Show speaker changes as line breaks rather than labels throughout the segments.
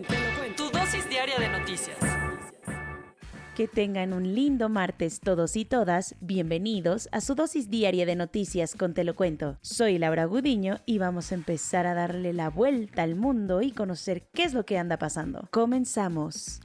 cuento, te lo cuento. Tu dosis diaria de noticias.
Que tengan un lindo martes todos y todas. Bienvenidos a su dosis diaria de noticias con Te lo cuento. Soy Laura Gudiño y vamos a empezar a darle la vuelta al mundo y conocer qué es lo que anda pasando. Comenzamos.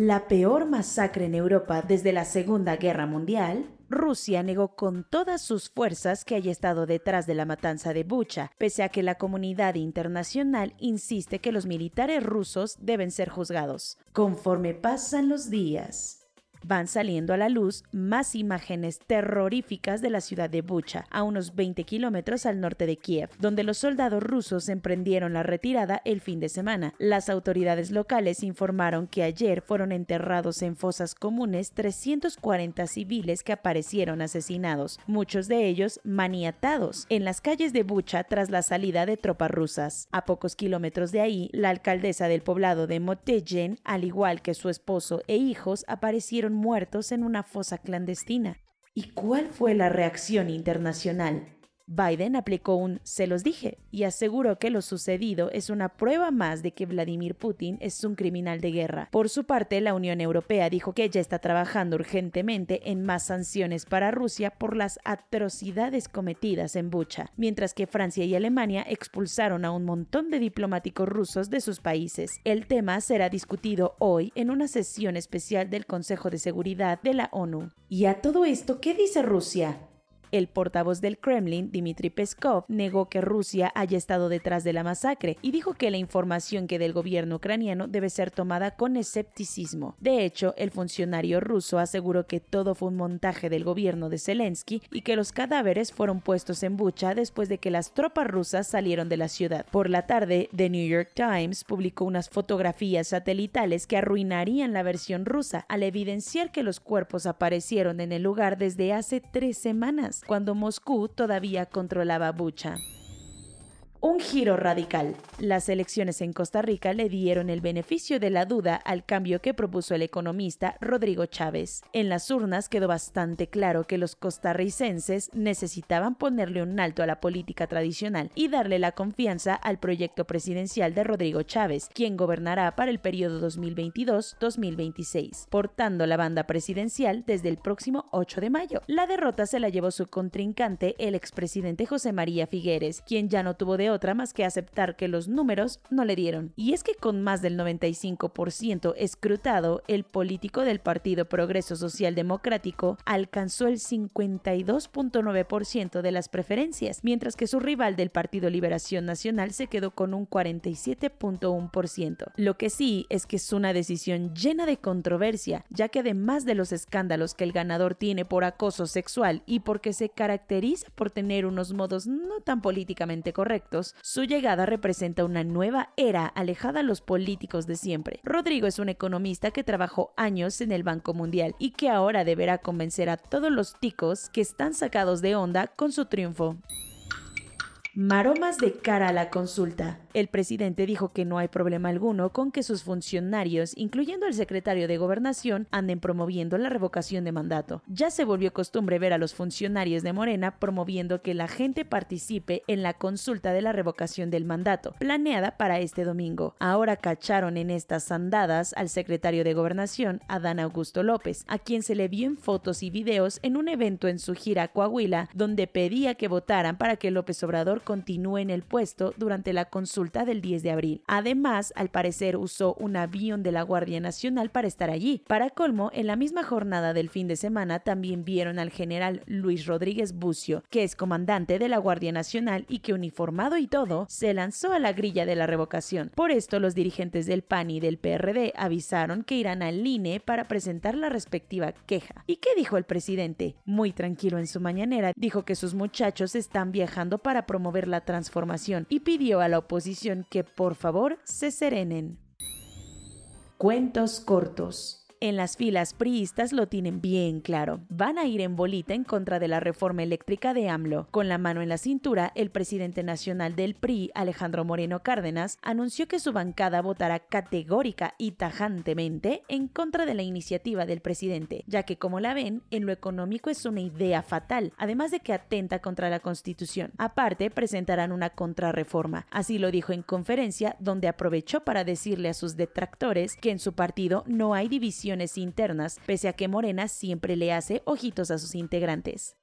La peor masacre en Europa desde la Segunda Guerra Mundial Rusia negó con todas sus fuerzas que haya estado detrás de la matanza de Bucha, pese a que la comunidad internacional insiste que los militares rusos deben ser juzgados. Conforme pasan los días, van saliendo a la luz más imágenes terroríficas de la ciudad de Bucha, a unos 20 kilómetros al norte de Kiev, donde los soldados rusos emprendieron la retirada el fin de semana. Las autoridades locales informaron que ayer fueron enterrados en fosas comunes 340 civiles que aparecieron asesinados, muchos de ellos maniatados, en las calles de Bucha tras la salida de tropas rusas. A pocos kilómetros de ahí, la alcaldesa del poblado de Motejen, al igual que su esposo e hijos, aparecieron muertos en una fosa clandestina. ¿Y cuál fue la reacción internacional? Biden aplicó un se los dije y aseguró que lo sucedido es una prueba más de que Vladimir Putin es un criminal de guerra. Por su parte, la Unión Europea dijo que ella está trabajando urgentemente en más sanciones para Rusia por las atrocidades cometidas en Bucha, mientras que Francia y Alemania expulsaron a un montón de diplomáticos rusos de sus países. El tema será discutido hoy en una sesión especial del Consejo de Seguridad de la ONU. ¿Y a todo esto qué dice Rusia? El portavoz del Kremlin, Dmitry Peskov, negó que Rusia haya estado detrás de la masacre y dijo que la información que del gobierno ucraniano debe ser tomada con escepticismo. De hecho, el funcionario ruso aseguró que todo fue un montaje del gobierno de Zelensky y que los cadáveres fueron puestos en bucha después de que las tropas rusas salieron de la ciudad. Por la tarde, The New York Times publicó unas fotografías satelitales que arruinarían la versión rusa al evidenciar que los cuerpos aparecieron en el lugar desde hace tres semanas cuando Moscú todavía controlaba Bucha. Un giro radical. Las elecciones en Costa Rica le dieron el beneficio de la duda al cambio que propuso el economista Rodrigo Chávez. En las urnas quedó bastante claro que los costarricenses necesitaban ponerle un alto a la política tradicional y darle la confianza al proyecto presidencial de Rodrigo Chávez, quien gobernará para el periodo 2022-2026, portando la banda presidencial desde el próximo 8 de mayo. La derrota se la llevó su contrincante, el expresidente José María Figueres, quien ya no tuvo de otra más que aceptar que los números no le dieron. Y es que con más del 95% escrutado, el político del Partido Progreso Social Democrático alcanzó el 52.9% de las preferencias, mientras que su rival del Partido Liberación Nacional se quedó con un 47.1%. Lo que sí es que es una decisión llena de controversia, ya que además de los escándalos que el ganador tiene por acoso sexual y porque se caracteriza por tener unos modos no tan políticamente correctos, su llegada representa una nueva era alejada a los políticos de siempre. Rodrigo es un economista que trabajó años en el Banco Mundial y que ahora deberá convencer a todos los ticos que están sacados de onda con su triunfo. Maromas de cara a la consulta. El presidente dijo que no hay problema alguno con que sus funcionarios, incluyendo el secretario de Gobernación, anden promoviendo la revocación de mandato. Ya se volvió costumbre ver a los funcionarios de Morena promoviendo que la gente participe en la consulta de la revocación del mandato, planeada para este domingo. Ahora cacharon en estas andadas al secretario de Gobernación, Adán Augusto López, a quien se le vio en fotos y videos en un evento en su gira a Coahuila, donde pedía que votaran para que López Obrador continúe en el puesto durante la consulta del 10 de abril. Además, al parecer usó un avión de la Guardia Nacional para estar allí. Para colmo, en la misma jornada del fin de semana también vieron al general Luis Rodríguez Bucio, que es comandante de la Guardia Nacional y que uniformado y todo, se lanzó a la grilla de la revocación. Por esto, los dirigentes del PAN y del PRD avisaron que irán al INE para presentar la respectiva queja. ¿Y qué dijo el presidente? Muy tranquilo en su mañanera, dijo que sus muchachos están viajando para promover la transformación y pidió a la oposición que por favor se serenen. Cuentos cortos en las filas priistas lo tienen bien claro. Van a ir en bolita en contra de la reforma eléctrica de AMLO. Con la mano en la cintura, el presidente nacional del PRI, Alejandro Moreno Cárdenas, anunció que su bancada votará categórica y tajantemente en contra de la iniciativa del presidente, ya que como la ven, en lo económico es una idea fatal, además de que atenta contra la Constitución. Aparte, presentarán una contrarreforma. Así lo dijo en conferencia, donde aprovechó para decirle a sus detractores que en su partido no hay división internas, pese a que Morena siempre le hace ojitos a sus integrantes.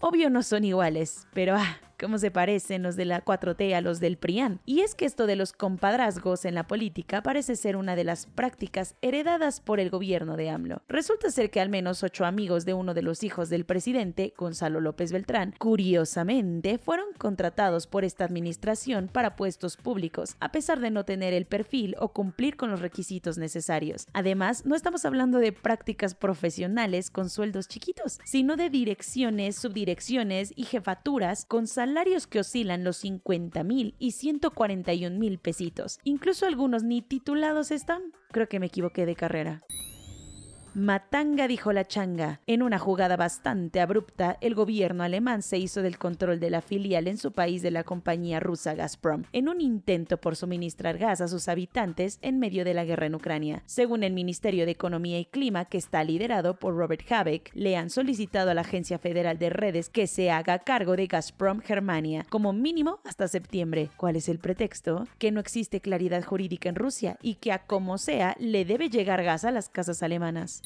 Obvio no son iguales, pero ah, cómo se parecen los de la 4T a los del PRIAN. Y es que esto de los compadrazgos en la política parece ser una de las prácticas heredadas por el gobierno de AMLO. Resulta ser que al menos ocho amigos de uno de los hijos del presidente, Gonzalo López Beltrán, curiosamente fueron contratados por esta administración para puestos públicos, a pesar de no tener el perfil o cumplir con los requisitos necesarios. Además, no estamos hablando de prácticas profesionales con sueldos chiquitos, sino de direcciones, subdirecciones y jefaturas con salarios salarios que oscilan los 50 mil y 141 mil pesitos. Incluso algunos ni titulados están. Creo que me equivoqué de carrera. Matanga dijo la changa. En una jugada bastante abrupta, el gobierno alemán se hizo del control de la filial en su país de la compañía rusa Gazprom, en un intento por suministrar gas a sus habitantes en medio de la guerra en Ucrania. Según el Ministerio de Economía y Clima, que está liderado por Robert Habeck, le han solicitado a la Agencia Federal de Redes que se haga cargo de Gazprom Germania, como mínimo hasta septiembre. ¿Cuál es el pretexto? Que no existe claridad jurídica en Rusia y que a como sea le debe llegar gas a las casas alemanas.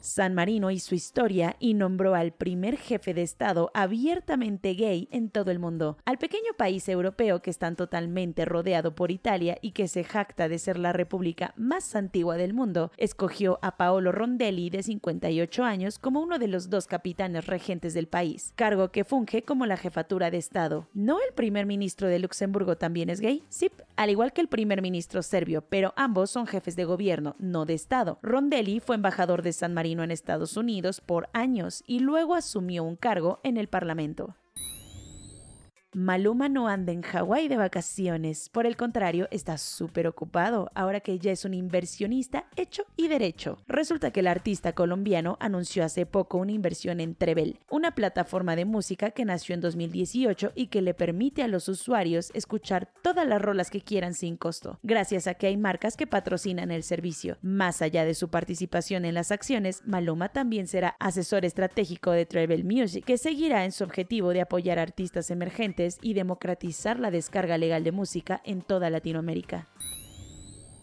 San Marino hizo historia y nombró al primer jefe de Estado abiertamente gay en todo el mundo. Al pequeño país europeo que está totalmente rodeado por Italia y que se jacta de ser la república más antigua del mundo, escogió a Paolo Rondelli, de 58 años, como uno de los dos capitanes regentes del país, cargo que funge como la jefatura de Estado. ¿No el primer ministro de Luxemburgo también es gay? Sí, al igual que el primer ministro serbio, pero ambos son jefes de gobierno, no de Estado. Rondelli fue embajador de San Marino en Estados Unidos por años y luego asumió un cargo en el Parlamento. Maluma no anda en Hawái de vacaciones, por el contrario, está súper ocupado ahora que ya es un inversionista hecho y derecho. Resulta que el artista colombiano anunció hace poco una inversión en Trevel, una plataforma de música que nació en 2018 y que le permite a los usuarios escuchar todas las rolas que quieran sin costo, gracias a que hay marcas que patrocinan el servicio. Más allá de su participación en las acciones, Maluma también será asesor estratégico de Trevel Music, que seguirá en su objetivo de apoyar artistas emergentes y democratizar la descarga legal de música en toda Latinoamérica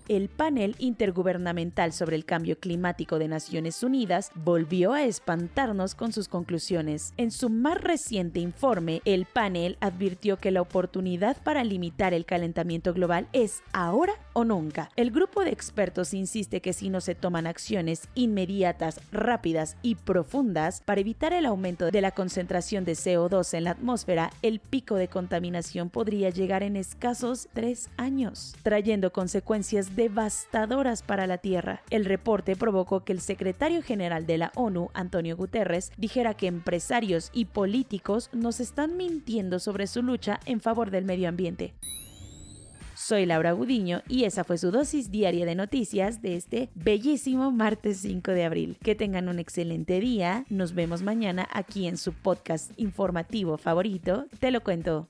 el panel intergubernamental sobre el cambio climático de Naciones Unidas volvió a espantarnos con sus conclusiones. En su más reciente informe, el panel advirtió que la oportunidad para limitar el calentamiento global es ahora o nunca. El grupo de expertos insiste que si no se toman acciones inmediatas, rápidas y profundas para evitar el aumento de la concentración de CO2 en la atmósfera, el pico de contaminación podría llegar en escasos tres años, trayendo consecuencias devastadoras para la Tierra. El reporte provocó que el secretario general de la ONU, Antonio Guterres, dijera que empresarios y políticos nos están mintiendo sobre su lucha en favor del medio ambiente. Soy Laura Gudiño y esa fue su dosis diaria de noticias de este bellísimo martes 5 de abril. Que tengan un excelente día. Nos vemos mañana aquí en su podcast informativo favorito. Te lo cuento.